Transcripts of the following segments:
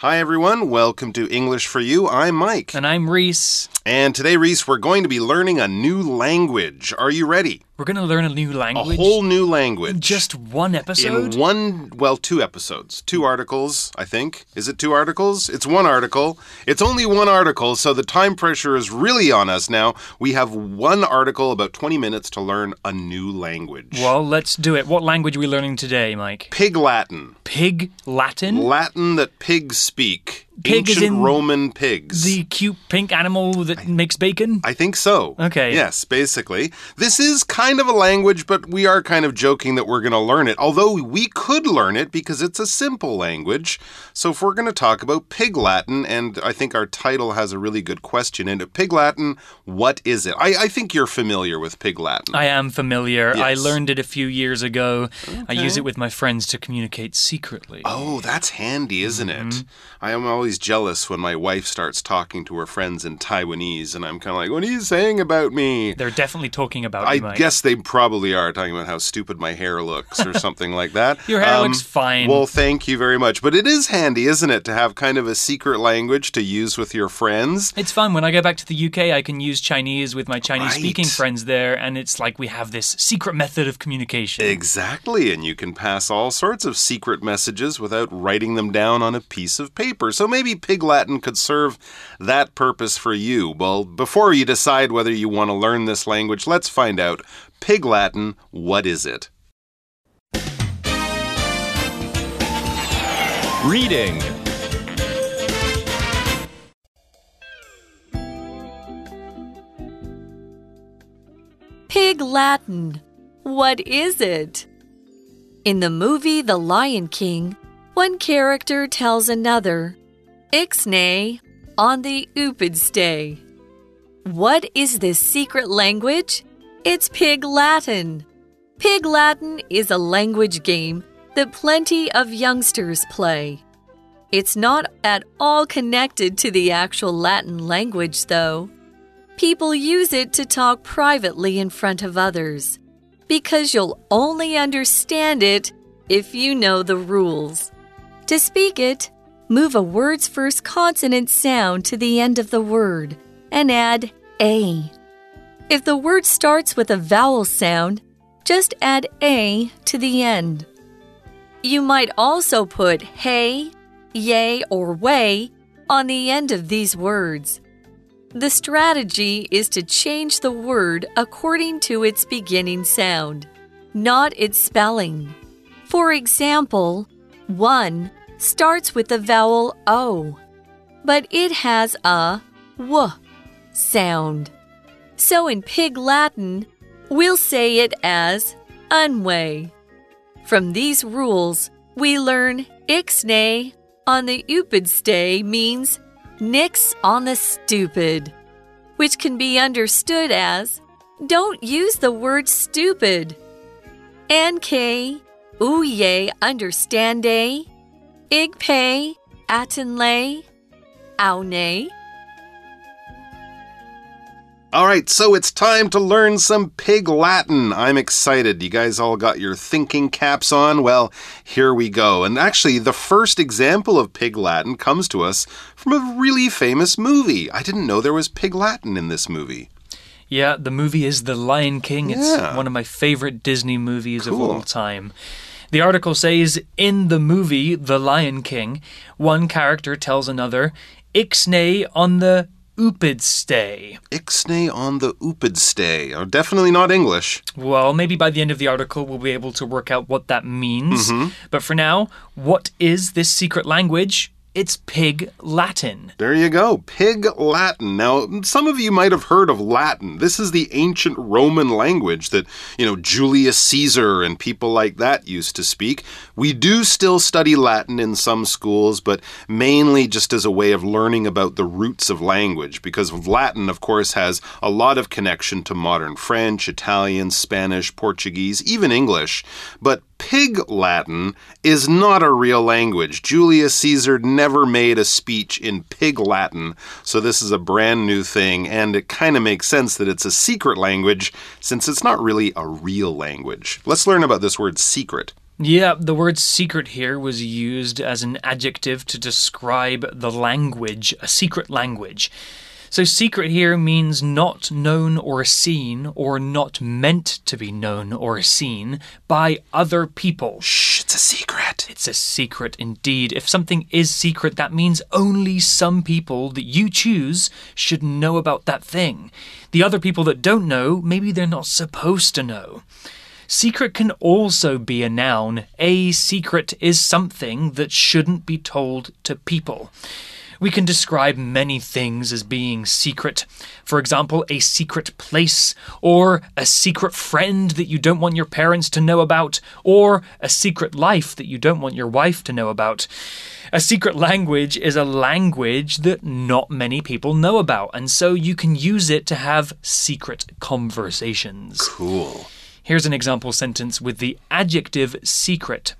Hi, everyone. Welcome to English for You. I'm Mike. And I'm Reese. And today, Reese, we're going to be learning a new language. Are you ready? We're going to learn a new language. A whole new language. Just one episode? In one, well, two episodes, two articles, I think. Is it two articles? It's one article. It's only one article, so the time pressure is really on us now. We have one article, about 20 minutes to learn a new language. Well, let's do it. What language are we learning today, Mike? Pig Latin. Pig Latin? Latin that pigs speak. Pig is Ancient in Roman pigs. the cute pink animal that makes bacon? I think so. Okay. Yes, basically. This is kind of a language, but we are kind of joking that we're going to learn it. Although we could learn it because it's a simple language. So if we're going to talk about Pig Latin, and I think our title has a really good question in it Pig Latin, what is it? I, I think you're familiar with Pig Latin. I am familiar. I learned it a few years ago. I use it with my friends to communicate secretly. Oh, that's handy, isn't Mm-hmm. it? I am always jealous when my wife starts talking to her friends in Taiwanese, and I'm kind of like, what are you saying about me? They're definitely talking about I you, guess they probably are talking about how stupid my hair looks or something like that. Um, Your hair looks fine. Well, thank you very much. But it is handy, isn't it, to have kind of a secret language to use with your friends? It's fun. When I go back to the UK, I can use Chinese with my Chinese speaking Right. friends there, and it's like we have this secret method of communication. Exactly, and you can pass all sorts of secret messages without writing them down on a piece of paper. So maybe Pig Latin could serve that purpose for you. Well, before you decide whether you want to learn this language, let's find out. Pig Latin, what is it? Reading. Pig Latin. What is it? In the movie The Lion King, one character tells another, Ixnay on the Upid stay. What is this secret language? It's Pig Latin. Pig Latin is a language game that plenty of youngsters play. It's not at all connected to the actual Latin language, though. People use it to talk privately in front of others because you'll only understand it if you know the rules. To speak it, move a word's first consonant sound to the end of the word and add a. If the word starts with a vowel sound, just add a to the end. You might also put hey, yay, or way on the end of these words. The strategy is to change the word according to its beginning sound, not its spelling. For example, one starts with the vowel O, but it has a w sound. So in Pig Latin, we'll say it as unway. From these rules, we learn ixnay on the upid stay means nix on the stupid, which can be understood as don't use the word stupid. NK, ooye, understande, igpay, atenlay, aune. All right, so it's time to learn some Pig Latin. I'm excited. You guys all got your thinking caps on? Well, here we go. And actually, the first example of Pig Latin comes to us from a really famous movie. I didn't know there was Pig Latin in this movie. Yeah, the movie is The Lion King. It's Yeah. one of my favorite Disney movies of all time. The article says in the movie The Lion King, one character tells another, Ixnay on the Upid stay. Ixnay on the Upid stay. Oh, definitely not English. Well, maybe by the end of the article we'll be able to work out what that means. Mm-hmm. But for now, what is this secret language? It's Pig Latin. There you go, Pig Latin. Now, some of you might have heard of Latin. This is the ancient Roman language that, you know, Julius Caesar and people like that used to speak. We do still study Latin in some schools, but mainly just as a way of learning about the roots of language, because Latin, of course, has a lot of connection to modern French, Italian, Spanish, Portuguese, even English. But Pig Latin is not a real language. Julius Caesar never made a speech in Pig Latin, so this is a brand new thing, and it kind of makes sense that it's a secret language since it's not really a real language. Let's learn about this word secret. Yeah, the word secret here was used as an adjective to describe the language, a secret language. So, secret here means not known or seen, or not meant to be known or seen by other people. Shh, it's a secret. It's a secret indeed. If something is secret, that means only some people that you choose should know about that thing. The other people that don't know, maybe they're not supposed to know. Secret can also be a noun. A secret is something that shouldn't be told to people. We can describe many things as being secret. For example, a secret place, or a secret friend that you don't want your parents to know about, or a secret life that you don't want your wife to know about. A secret language is a language that not many people know about, and so you can use it to have secret conversations. Cool. Here's an example sentence with the adjective secret.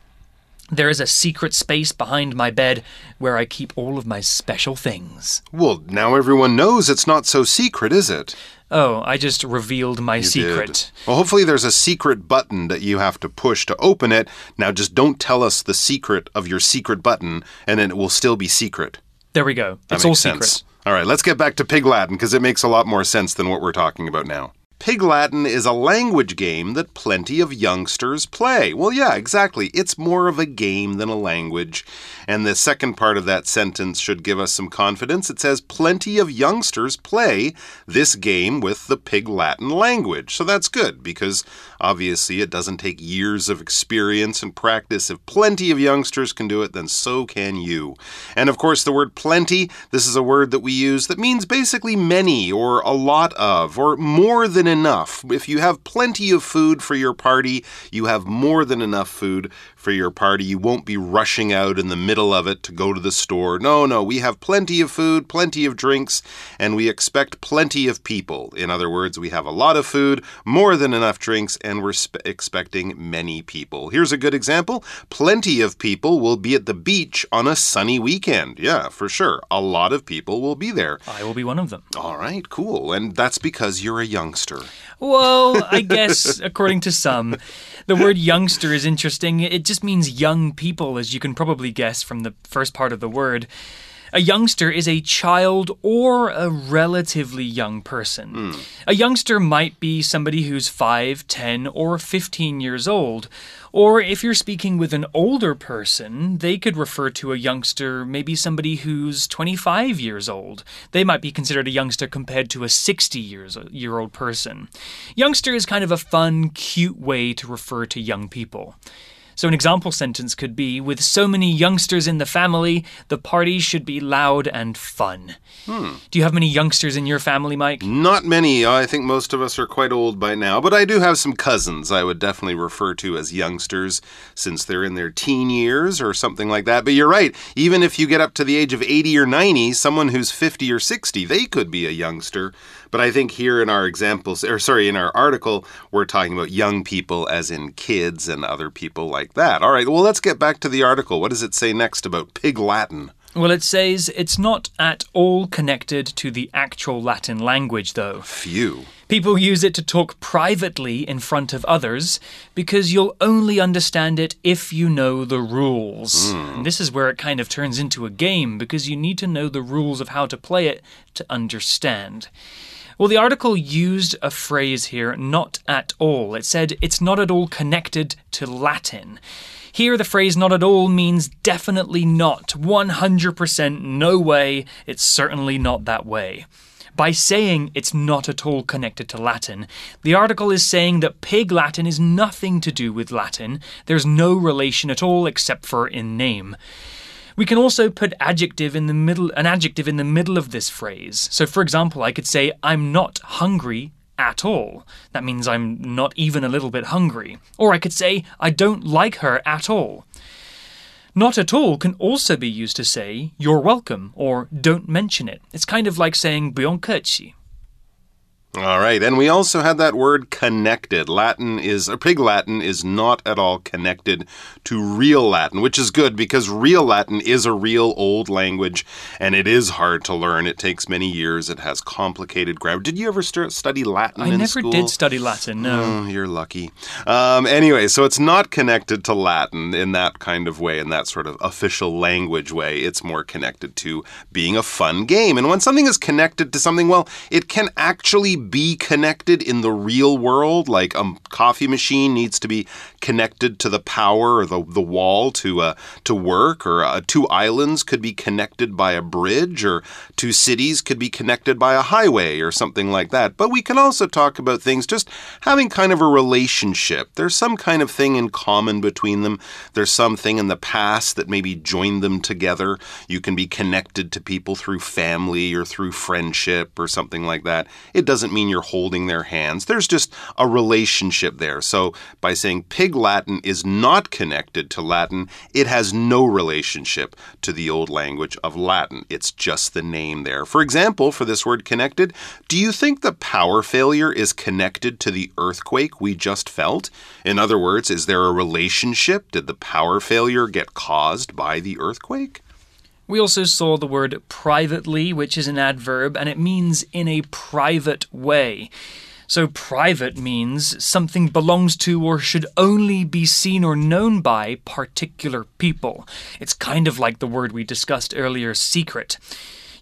There is a secret space behind my bed where I keep all of my special things. Well, now everyone knows it's not so secret, is it? Oh, I just revealed my You secret. did. Well, hopefully there's a secret button that you have to push to open it. Now just don't tell us the secret of your secret button, and then it will still be secret. There we go. That it's all makes secret. sense. All right, let's get back to Pig Latin because it makes a lot more sense than what we're talking about now. Pig Latin is a language game that plenty of youngsters play. Well, yeah, exactly. It's more of a game than a language. And the second part of that sentence should give us some confidence. It says plenty of youngsters play this game with the Pig Latin language. So that's good because obviously it doesn't take years of experience and practice. If plenty of youngsters can do it, then so can you. And of course, the word plenty, this is a word that we use that means basically many or a lot of or more than enough. If you have plenty of food for your party, you have more than enough food for your party. You won't be rushing out in the middle of it to go to the store. No, no, we have plenty of food, plenty of drinks, and we expect plenty of people. In other words, we have a lot of food, more than enough drinks, and we're expecting many people. Here's a good example plenty of people will be at the beach on a sunny weekend. Yeah, for sure. A lot of people will be there. I will be one of them. All right, cool. And that's because you're a youngster. Well, I guess according to some, the word youngster is interesting. It just means young people, as you can probably guess from the first part of the word. A youngster is a child or a relatively young person. Hmm. A youngster might be somebody who's 5, 10, or 15 years old. Or if you're speaking with an older person, they could refer to a youngster, maybe somebody who's 25 years old. They might be considered a youngster compared to a 60 years year old person. Youngster is kind of a fun, cute way to refer to young people. So, an example sentence could be With so many youngsters in the family, the party should be loud and fun. Hmm. Do you have many youngsters in your family, Mike? Not many. I think most of us are quite old by now, but I do have some cousins I would definitely refer to as youngsters since they're in their teen years or something like that. But you're right. Even if you get up to the age of 80 or 90, someone who's 50 or 60, they could be a youngster. But I think here in our examples, or sorry, in our article, we're talking about young people as in kids and other people like that. All right, well, let's get back to the article. What does it say next about Pig Latin? Well, it says it's not at all connected to the actual Latin language, though. Phew. People use it to talk privately in front of others because you'll only understand it if you know the rules. Hmm. And this is where it kind of turns into a game because you need to know the rules of how to play it to understand. Well, the article used a phrase here, not at all. It said it's not at all connected to Latin. Here, the phrase not at all means definitely not, 100% no way, it's certainly not that way. By saying it's not at all connected to Latin, the article is saying that Pig Latin is nothing to do with Latin, there's no relation at all except for in name. We can also put adjective in the middle an adjective in the middle of this phrase. So for example, I could say I'm not hungry at all. That means I'm not even a little bit hungry. Or I could say I don't like her at all. Not at all can also be used to say you're welcome or don't mention it. It's kind of like saying 부연 all right, and we also had that word connected. Latin is, or Pig Latin is not at all connected to real Latin, which is good because real Latin is a real old language and it is hard to learn. It takes many years, it has complicated grammar. Did you ever st study Latin I never school? did study Latin, no. Oh, you're lucky. Um, anyway, so it's not connected to Latin in that kind of way, in that sort of official language way. It's more connected to being a fun game. And when something is connected to something, well, it can actually be connected in the real world. Like a coffee machine needs to be connected to the power or the, the wall to uh, to work, or uh, two islands could be connected by a bridge, or two cities could be connected by a highway, or something like that. But we can also talk about things just having kind of a relationship. There's some kind of thing in common between them. There's something in the past that maybe joined them together. You can be connected to people through family or through friendship or something like that. It doesn't mean you're holding their hands. There's just a relationship there. So by saying Pig Latin is not connected to Latin, it has no relationship to the old language of Latin. It's just the name there. For example, for this word connected, do you think the power failure is connected to the earthquake we just felt? In other words, is there a relationship? Did the power failure get caused by the earthquake? We also saw the word privately, which is an adverb, and it means in a private way. So, private means something belongs to or should only be seen or known by particular people. It's kind of like the word we discussed earlier, secret.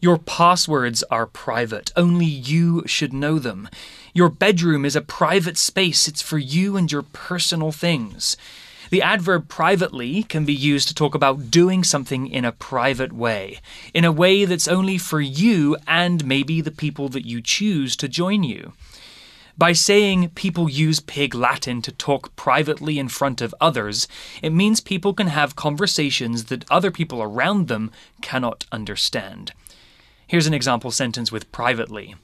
Your passwords are private, only you should know them. Your bedroom is a private space, it's for you and your personal things. The adverb privately can be used to talk about doing something in a private way, in a way that's only for you and maybe the people that you choose to join you. By saying people use Pig Latin to talk privately in front of others, it means people can have conversations that other people around them cannot understand. Here's an example sentence with privately.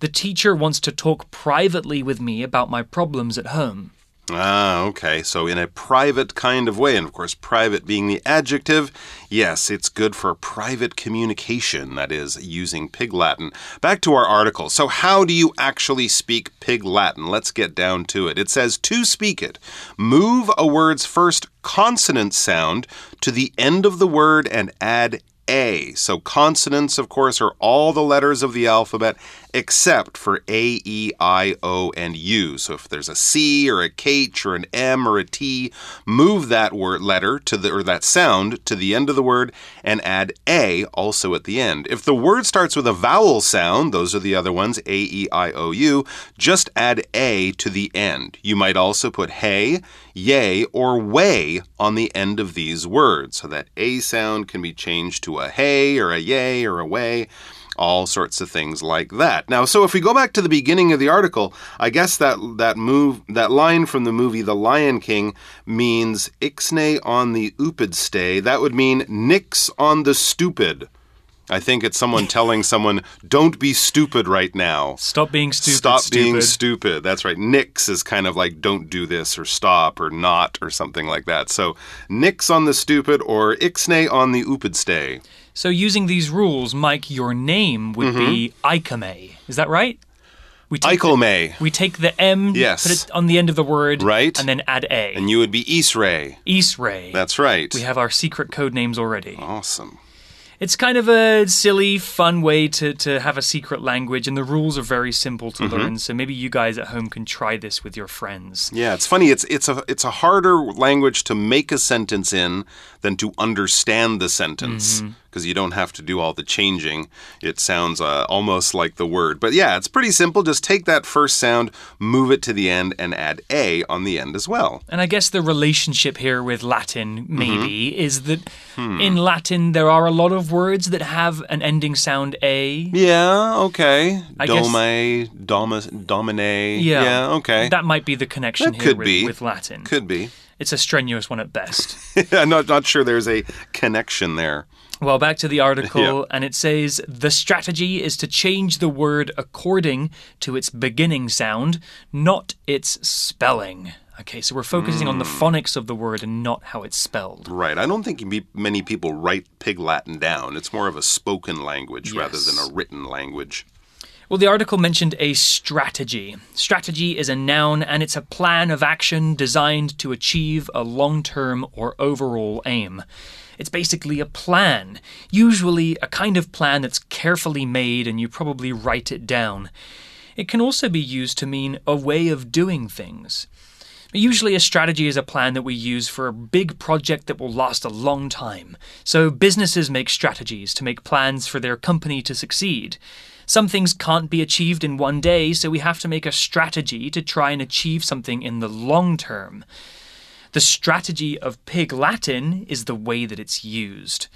The teacher wants to talk privately with me about my problems at home. Ah, okay. So, in a private kind of way, and of course, private being the adjective, yes, it's good for private communication, that is, using Pig Latin. Back to our article. So, how do you actually speak Pig Latin? Let's get down to it. It says to speak it, move a word's first consonant sound to the end of the word and add a. So consonants, of course, are all the letters of the alphabet except for A, E, I, O, and U. So if there's a C or a H or an M or a T, move that word letter to the or that sound to the end of the word and add A also at the end. If the word starts with a vowel sound, those are the other ones, A, E, I, O, U, just add A to the end. You might also put hey, yay, or way on the end of these words. So that A sound can be changed to a hey or a yay or a way all sorts of things like that. Now, so if we go back to the beginning of the article, I guess that that move that line from the movie The Lion King means ixnay on the upid stay. That would mean nix on the stupid. I think it's someone telling someone, "Don't be stupid right now." Stop being stupid. Stop stupid. being stupid. That's right. Nix is kind of like "Don't do this" or "Stop" or "Not" or something like that. So nix on the stupid or ixnay on the stay. So, using these rules, Mike, your name would be mm-hmm. Ikame. Is that right? We take the- We take the M, Yes. put it on the end of the word, Right. and then add A. And you would be Isray. Isray. That's right. we have our secret code names already. awesome. It's kind of a silly, fun way to, to have a secret language, and the rules are very simple to Mm-hmm. learn. So maybe you guys at home can try this with your friends. Yeah, it's funny. It's it's a it's a harder language to make a sentence in than to understand the sentence because you don't have to do all the changing. It sounds uh, almost like the word, but yeah, it's pretty simple. Just take that first sound, move it to the end, and add a on the end as well. And I guess the relationship here with Latin, maybe, is that Hmm. in Latin there are a lot of words that have an ending sound A. Yeah. Okay. I Dome, domus, domine. Yeah. Yeah. Okay. That might be the connection That here could with, be. with Latin. Could be. It's a strenuous one at best. I'm not not sure there's a connection there. Well, back to the article, Yeah. and it says the strategy is to change the word according to its beginning sound, not its spelling. Okay, so we're focusing on the Hmm. phonics of the word and not how it's spelled. Right. I don't think many people write Pig Latin down. It's more of a spoken language rather than a written language. Well, the article mentioned a strategy. Strategy is a noun and it's a plan of action designed to achieve a long term or overall aim. It's basically a plan, usually a kind of plan that's carefully made and you probably write it down. It can also be used to mean a way of doing things. Usually, a strategy is a plan that we use for a big project that will last a long time. So, businesses make strategies to make plans for their company to succeed. Some things can't be achieved in one day, so we have to make a strategy to try and achieve something in the long term. The strategy of Pig Latin is the way that it's used.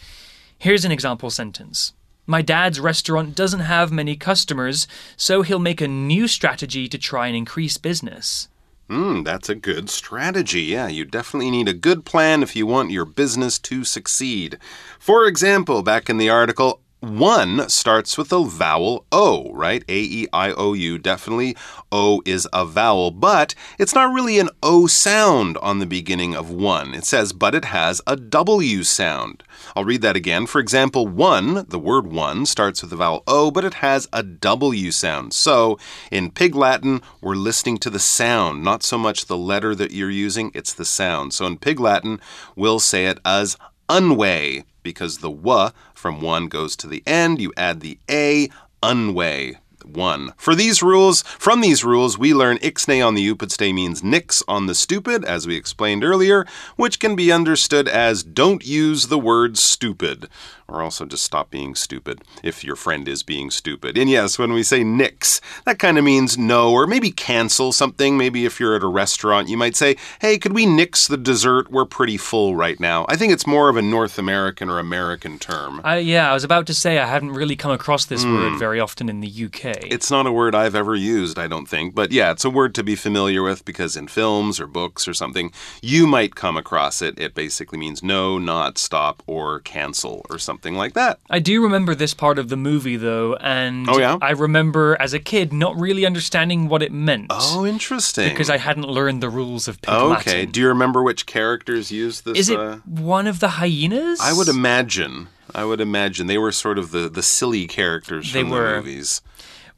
Here's an example sentence. My dad's restaurant doesn't have many customers, so he'll make a new strategy to try and increase business. Hmm, that's a good strategy. Yeah, you definitely need a good plan if you want your business to succeed. For example, back in the article, one starts with a vowel O, right? A E I O U. Definitely O is a vowel, but it's not really an O sound on the beginning of one. It says, but it has a W sound. I'll read that again. For example, one, the word one, starts with the vowel O, but it has a W sound. So in Pig Latin, we're listening to the sound, not so much the letter that you're using, it's the sound. So in Pig Latin, we'll say it as unway because the w from one goes to the end. You add the a, unway. One. For these rules, from these rules, we learn ixnay on the upid means nix on the stupid, as we explained earlier, which can be understood as don't use the word stupid or also just stop being stupid if your friend is being stupid. And yes, when we say nix, that kind of means no, or maybe cancel something. Maybe if you're at a restaurant, you might say, hey, could we nix the dessert? We're pretty full right now. I think it's more of a North American or American term. Uh, yeah, I was about to say I haven't really come across this mm. word very often in the UK. It's not a word I've ever used, I don't think. But yeah, it's a word to be familiar with because in films or books or something, you might come across it. It basically means no, not, stop, or cancel or something something like that. I do remember this part of the movie, though, and oh, yeah? I remember as a kid not really understanding what it meant. Oh, interesting. Because I hadn't learned the rules of Pig Latin. Okay. Do you remember which characters used this? Is it uh... one of the hyenas? I would imagine. I would imagine they were sort of the, the silly characters they from were. the movies.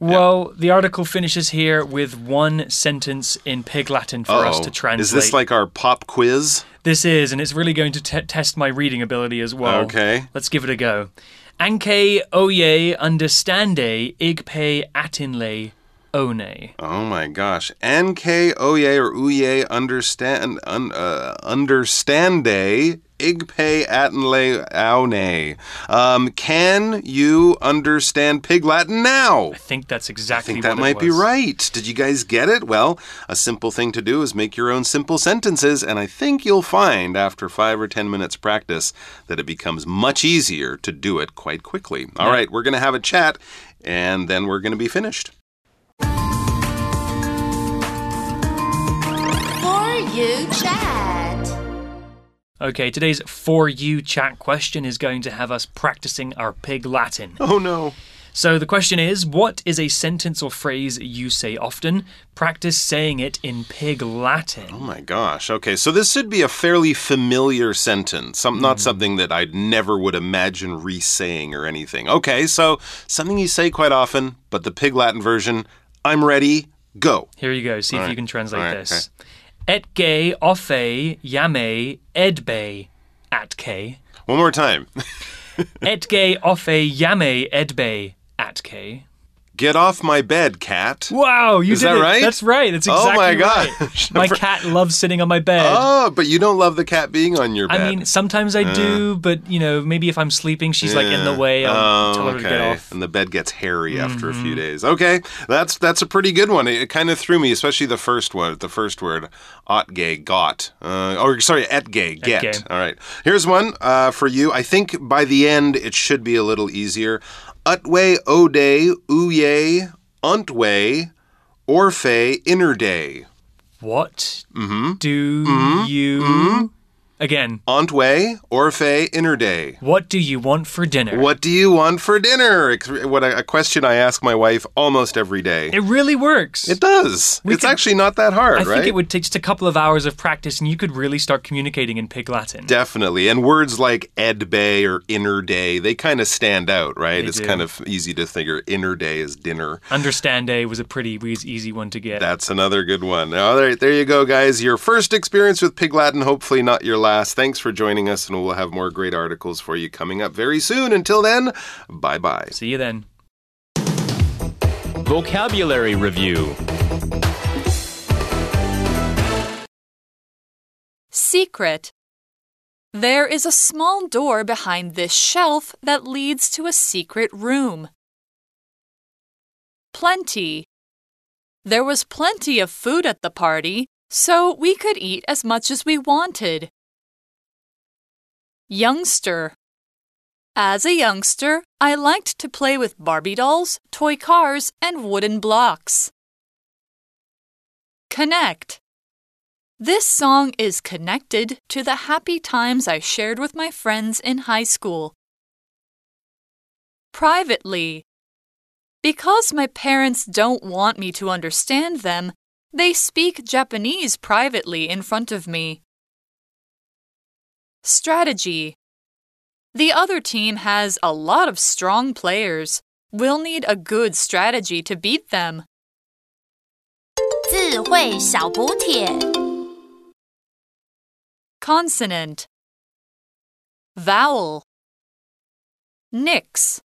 Well, the article finishes here with one sentence in Pig Latin for Uh-oh. us to translate. Is this like our pop quiz? This is, and it's really going to test my reading ability as well. Okay. Let's give it a go. Anke oye understande igpe atinle one. Oh my gosh. Anke oye or uye understand un, uh, understande igpe atinle aune. Um, can you understand Pig Latin now? I think that's exactly what I think that might be right. Did you guys get it? Well, a simple thing to do is make your own simple sentences, and I think you'll find after five or ten minutes practice that it becomes much easier to do it quite quickly. All yeah. right, we're going to have a chat, and then we're going to be finished. For you chat. Okay, today's For You chat question is going to have us practicing our pig Latin. Oh no. So the question is What is a sentence or phrase you say often? Practice saying it in pig Latin. Oh my gosh. Okay, so this should be a fairly familiar sentence, some, not mm. something that I never would imagine re saying or anything. Okay, so something you say quite often, but the pig Latin version I'm ready, go. Here you go. See All if right. you can translate right, this. Okay. Etge offe yame edbe atke. One more time. Etge offe yame edbe atke. Get off my bed, cat. Wow, you Is did that it. right? That's right. That's exactly oh my right. gosh. my cat loves sitting on my bed. Oh, but you don't love the cat being on your bed. I mean, sometimes I do, but you know, maybe if I'm sleeping, she's like in the way. I'll oh, tell her okay. to get off. And the bed gets hairy mm-hmm. after a few days. Okay, that's that's a pretty good one. It, it kind of threw me, especially the first one. The first word, otge, got. Uh, or sorry, etge, get. All right. Here's one uh, for you. I think by the end it should be a little easier. Utwe ode uye untwe Orfe inner day. What mm-hmm. do mm-hmm. you? Mm-hmm. Again, Ontway, Orphe, Inner Day. what do you want for dinner? What do you want for dinner? What a, a question I ask my wife almost every day. It really works. It does. We it's could- actually not that hard, I right? think it would take just a couple of hours of practice and you could really start communicating in Pig Latin. Definitely. And words like Ed Bay or Inner Day, they kind of stand out, right? They it's do. kind of easy to figure Inner Day is dinner. Understand day was a pretty easy one to get. That's another good one. All right, there you go, guys. Your first experience with Pig Latin, hopefully not your last. Thanks for joining us, and we'll have more great articles for you coming up very soon. Until then, bye bye. See you then. Vocabulary Review Secret. There is a small door behind this shelf that leads to a secret room. Plenty. There was plenty of food at the party, so we could eat as much as we wanted. Youngster. As a youngster, I liked to play with Barbie dolls, toy cars, and wooden blocks. Connect. This song is connected to the happy times I shared with my friends in high school. Privately. Because my parents don't want me to understand them, they speak Japanese privately in front of me. Strategy. The other team has a lot of strong players. We'll need a good strategy to beat them. 智慧小补帖。 Consonant. Vowel. Nix.